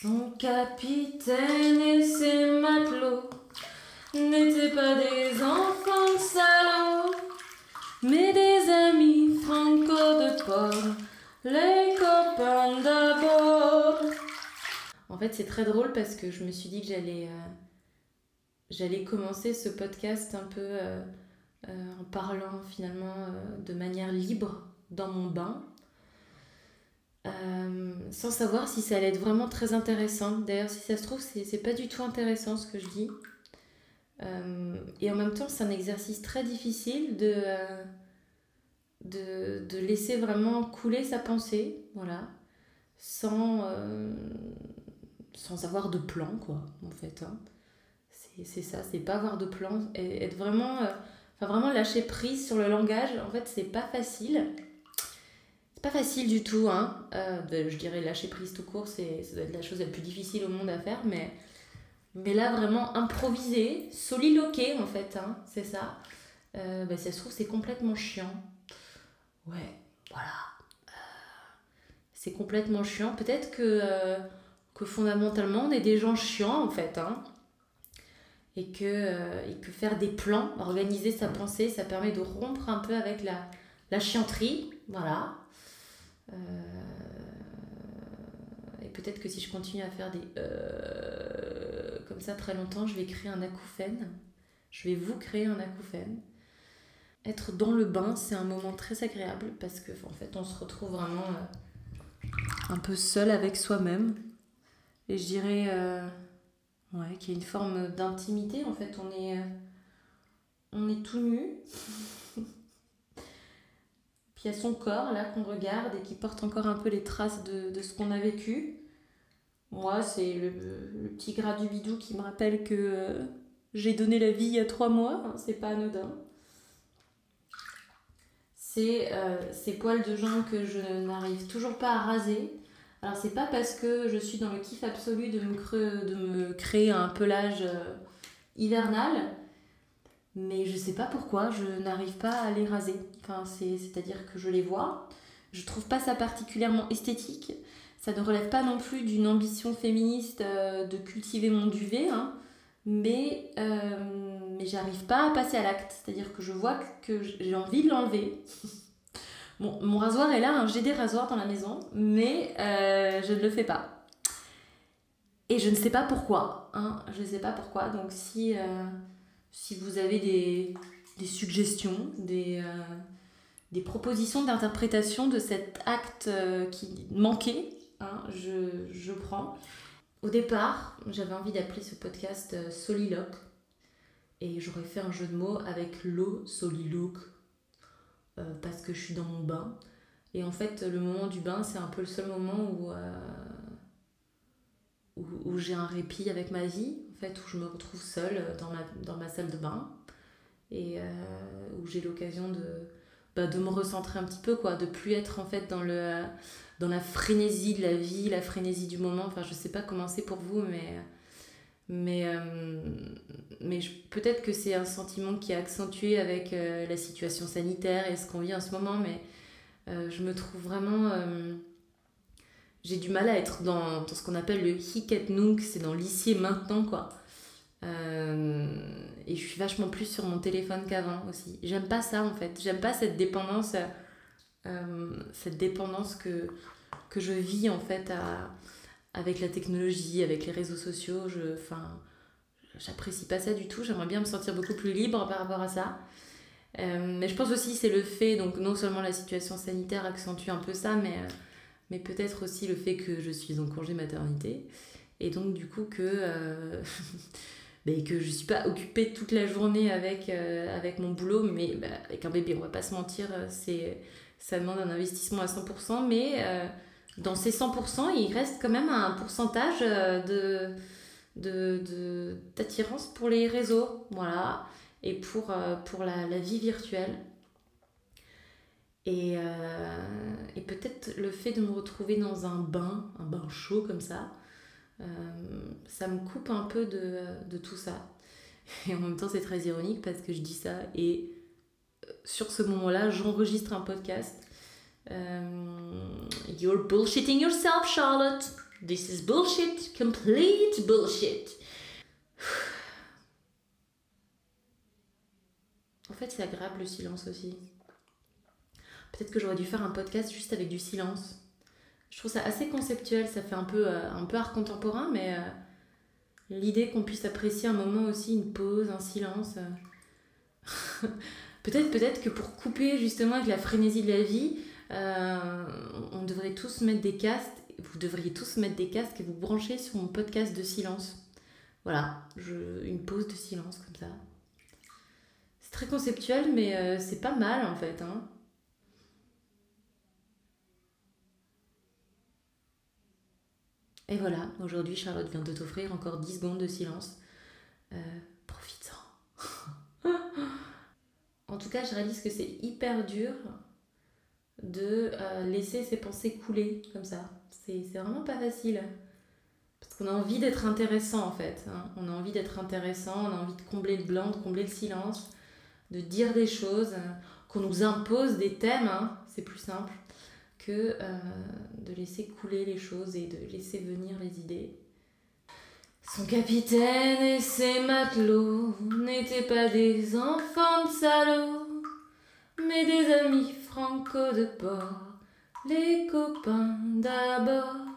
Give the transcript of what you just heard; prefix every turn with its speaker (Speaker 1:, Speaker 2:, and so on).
Speaker 1: Son capitaine et ses matelots n'étaient pas des enfants salauds, mais des amis franco de port, les copains d'abord. En fait, c'est très drôle parce que je me suis dit que j'allais euh, commencer ce podcast un peu euh, euh, en parlant finalement de manière libre dans mon bain. Sans savoir si ça allait être vraiment très intéressant. D'ailleurs, si ça se trouve, c'est pas du tout intéressant ce que je dis. et en même temps, c'est un exercice très difficile de, de, de, laisser vraiment couler sa pensée, voilà, sans, sans avoir de plan, quoi, en fait. Hein. C'est ça, c'est pas avoir de plan, être vraiment, euh, enfin vraiment lâcher prise sur le langage, en fait, c'est pas facile. C'est pas facile du tout, hein. Euh, je dirais lâcher prise tout court, c'est ça doit être la chose la plus difficile au monde à faire, mais, mais là, vraiment improviser, soliloquer, en fait, hein, c'est ça. Euh, bah, ça se trouve, c'est complètement chiant. Ouais, voilà. c'est complètement chiant. Peut-être que que fondamentalement on est des gens chiants en fait. Hein, et, que, euh, et que faire des plans, organiser sa pensée, ça permet de rompre un peu avec la, la chianterie. Voilà. Euh, et peut-être que si je continue à faire des euh, comme ça très longtemps, je vais créer un acouphène. Je vais vous créer un acouphène. Être dans le bain, c'est un moment très agréable parce que en fait, on se retrouve vraiment un peu seul avec soi-même. Et je dirais euh, ouais, qu'il y a une forme d'intimité. En fait, on est, euh, on est tout nu. Puis il y a son corps là qu'on regarde et qui porte encore un peu les traces de, ce qu'on a vécu. Moi, c'est le, petit gras du bidou qui me rappelle que euh, j'ai donné la vie il y a trois mois. Hein, c'est pas anodin. C'est ces poils de jambes que je n'arrive toujours pas à raser. Alors c'est pas parce que je suis dans le kiff absolu de me, de me créer un pelage euh, hivernal, mais je sais pas pourquoi je n'arrive pas à les raser. Enfin, c'est-à-dire que je les vois, je trouve pas ça particulièrement esthétique. Ça ne relève pas non plus d'une ambition féministe euh, de cultiver mon duvet, hein, mais, euh, mais j'arrive pas à passer à l'acte. C'est-à-dire que je vois que j'ai envie de l'enlever. Mon rasoir est là, hein. j'ai des rasoirs dans la maison, mais euh, je ne le fais pas. Et je ne sais pas pourquoi. Hein, je ne sais pas pourquoi. Donc si, si vous avez des, suggestions, des, euh, des propositions d'interprétation de cet acte qui manquait, hein, je, je, prends. Au départ, j'avais envie d'appeler ce podcast Soliloque. Et j'aurais fait un jeu de mots avec l'eau soliloque euh, parce que je suis dans mon bain. Et en fait, le moment du bain, c'est un peu le seul moment où, euh, où, j'ai un répit avec ma vie, où je me retrouve seule dans ma, dans ma salle de bain et euh, où j'ai l'occasion de, bah, de me recentrer un petit peu, quoi, de plus être en fait dans, le, dans la frénésie de la vie, la frénésie du moment. Enfin, je sais pas comment c'est pour vous, mais mais, euh, mais peut-être que c'est un sentiment qui est accentué avec euh, la situation sanitaire et ce qu'on vit en ce moment, mais euh, je me trouve vraiment... j'ai du mal à être dans, ce qu'on appelle le hic nunc, c'est dans l'ici maintenant, quoi. et je suis vachement plus sur mon téléphone qu'avant aussi. J'aime pas ça, en fait. J'aime pas cette dépendance, cette dépendance que, que je vis, en fait, avec la technologie, avec les réseaux sociaux, je, enfin, j'apprécie pas ça du tout. J'aimerais bien me sentir beaucoup plus libre par rapport à ça. Euh, mais je pense aussi c'est le fait, donc non seulement la situation sanitaire accentue un peu ça, mais, euh, mais peut-être aussi le fait que je suis en congé maternité. Et donc du coup que, euh, ben, que je suis pas occupée toute la journée avec, avec mon boulot, mais ben, avec un bébé, on va pas se mentir, c'est, ça demande un investissement à 100%, mais dans ces 100%, il reste quand même un pourcentage euh, de, d'attirance pour les réseaux, voilà, et pour, euh, pour la, vie virtuelle. Et, euh, et peut-être le fait de me retrouver dans un bain, un bain chaud comme ça, ça me coupe un peu de, tout ça. Et en même temps, c'est très ironique parce que je dis ça et sur ce moment-là, j'enregistre un podcast euh, you're bullshitting yourself, Charlotte. This is bullshit, complete bullshit. En fait, c'est agréable le silence aussi. Peut-être que j'aurais dû faire un podcast juste avec du silence. Je trouve ça assez conceptuel, ça fait un peu, euh, un peu art contemporain, mais euh, l'idée qu'on puisse apprécier un moment aussi, une pause, un silence. euh. peut-être, peut-être que pour couper justement avec la frénésie de la vie, on devrait tous mettre des casques, vous devriez tous mettre des casques et vous brancher sur mon podcast de silence. Voilà, une pause de silence comme ça. C'est très conceptuel, mais c'est pas mal en fait. Hein. Et voilà, aujourd'hui Charlotte vient de t'offrir encore 10 secondes de silence. Euh, Profites-en. en tout cas, je réalise que c'est hyper dur de euh, laisser ses pensées couler comme ça. C'est vraiment pas facile. Parce qu'on a envie d'être intéressant en fait. hein. On a envie d'être intéressant, on a envie de combler le blanc, de combler le silence, de dire des choses, euh, qu'on nous impose des thèmes, hein. c'est plus simple euh, de laisser couler les choses et de laisser venir les idées. Son capitaine et ses matelots n'étaient pas des enfants de salauds, mais des amis franco de port, les copains d'abord.